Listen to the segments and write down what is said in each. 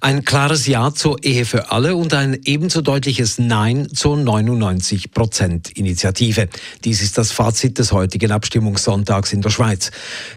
Ein klares Ja zur Ehe für alle und ein ebenso deutliches Nein zur 99-Prozent-Initiative. Dies ist das Fazit des heutigen Abstimmungssonntags in der Schweiz.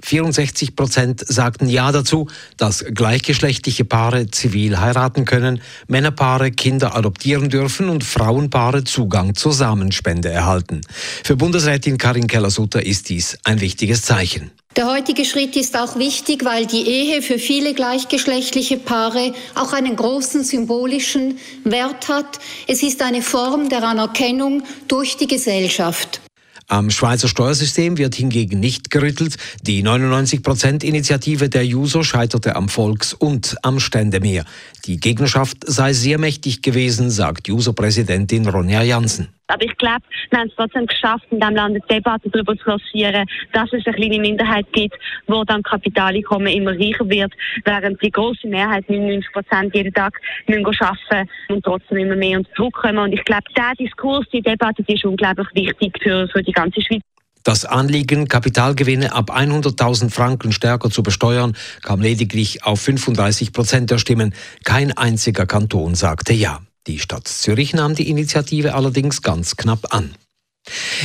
64 Prozent sagten Ja dazu, dass gleichgeschlechtliche Paare zivil heiraten können, Männerpaare Kinder adoptieren dürfen und Frauenpaare Zugang zur Samenspende erhalten. Für Bundesrätin Karin Keller-Sutter ist dies ein wichtiges Zeichen. Der heutige Schritt ist auch wichtig, weil die Ehe für viele gleichgeschlechtliche Paare auch einen großen symbolischen Wert hat. Es ist eine Form der Anerkennung durch die Gesellschaft. Am Schweizer Steuersystem wird hingegen nicht gerüttelt. Die 99%-Initiative der Juso scheiterte am Volks- und am Ständemeer. Die Gegnerschaft sei sehr mächtig gewesen, sagt Juso-Präsidentin Ronja Jansen. Aber ich glaube, wir haben es trotzdem geschafft, in diesem Land eine Debatte darüber zu lancieren, dass es eine kleine Minderheit gibt, wo dann Kapitaleinkommen immer reicher wird, während die große Mehrheit, 99 Prozent, jeden Tag müssen arbeiten und trotzdem immer mehr unter Druck kommen. Und ich glaube, dieser Diskurs, die Debatte, die ist unglaublich wichtig für, für die ganze Schweiz. Das Anliegen, Kapitalgewinne ab 100.000 Franken stärker zu besteuern, kam lediglich auf 35 Prozent der Stimmen. Kein einziger Kanton sagte Ja. Die Stadt Zürich nahm die Initiative allerdings ganz knapp an.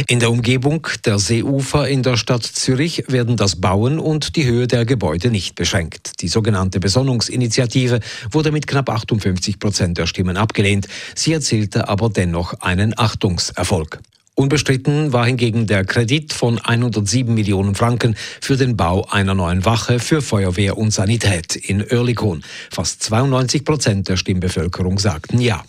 In der Umgebung der Seeufer in der Stadt Zürich werden das Bauen und die Höhe der Gebäude nicht beschränkt. Die sogenannte Besonnungsinitiative wurde mit knapp 58 Prozent der Stimmen abgelehnt. Sie erzielte aber dennoch einen Achtungserfolg. Unbestritten war hingegen der Kredit von 107 Millionen Franken für den Bau einer neuen Wache für Feuerwehr und Sanität in Oerlikon. Fast 92 Prozent der Stimmbevölkerung sagten Ja.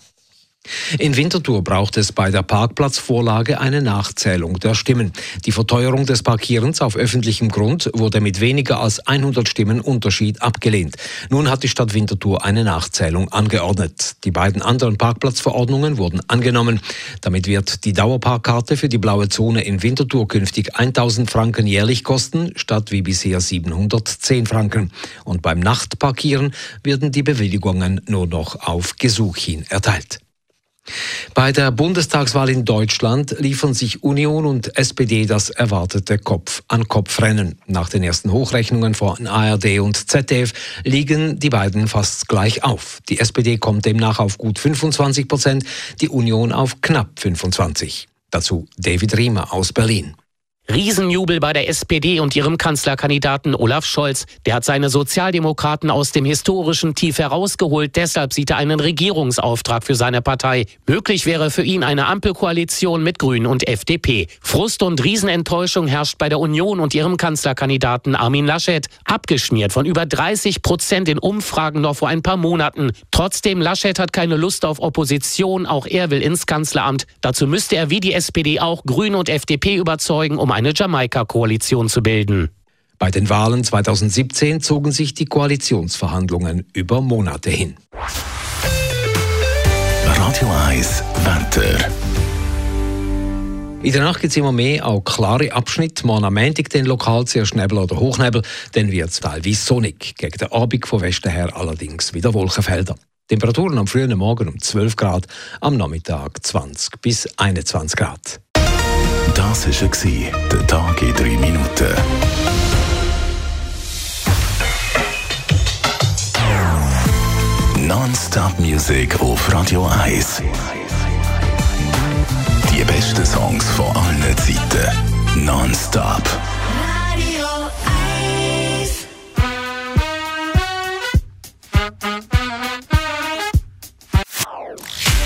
In Winterthur braucht es bei der Parkplatzvorlage eine Nachzählung der Stimmen. Die Verteuerung des Parkierens auf öffentlichem Grund wurde mit weniger als 100 Stimmen Unterschied abgelehnt. Nun hat die Stadt Winterthur eine Nachzählung angeordnet. Die beiden anderen Parkplatzverordnungen wurden angenommen. Damit wird die Dauerparkkarte für die blaue Zone in Winterthur künftig 1000 Franken jährlich kosten, statt wie bisher 710 Franken. Und beim Nachtparkieren werden die Bewilligungen nur noch auf Gesuch hin erteilt. Bei der Bundestagswahl in Deutschland liefern sich Union und SPD das erwartete Kopf-an-Kopf-Rennen. Nach den ersten Hochrechnungen von ARD und ZDF liegen die beiden fast gleich auf. Die SPD kommt demnach auf gut 25 Prozent, die Union auf knapp 25. Dazu David Riemer aus Berlin. Riesenjubel bei der SPD und ihrem Kanzlerkandidaten Olaf Scholz. Der hat seine Sozialdemokraten aus dem historischen Tief herausgeholt. Deshalb sieht er einen Regierungsauftrag für seine Partei. Möglich wäre für ihn eine Ampelkoalition mit Grünen und FDP. Frust und Riesenenttäuschung herrscht bei der Union und ihrem Kanzlerkandidaten Armin Laschet. Abgeschmiert von über 30 Prozent in Umfragen noch vor ein paar Monaten. Trotzdem, Laschet hat keine Lust auf Opposition. Auch er will ins Kanzleramt. Dazu müsste er wie die SPD auch Grüne und FDP überzeugen, um eine Jamaika-Koalition zu bilden. Bei den Wahlen 2017 zogen sich die Koalitionsverhandlungen über Monate hin. Radio 1 Wetter. In der Nacht gibt es immer mehr auch klare Abschnitte. Morgen am Montag den lokal zuerst Nebel oder Hochnebel, dann wird es teilweise sonnig. Gegen den Abend von Westen her allerdings wieder Wolkenfelder. Temperaturen am frühen Morgen um 12 Grad, am Nachmittag 20 bis 21 Grad. Das war der Tag in 3 Minuten. Non-Stop Music auf Radio 1. Die besten Songs von allen Zeiten. Non-Stop.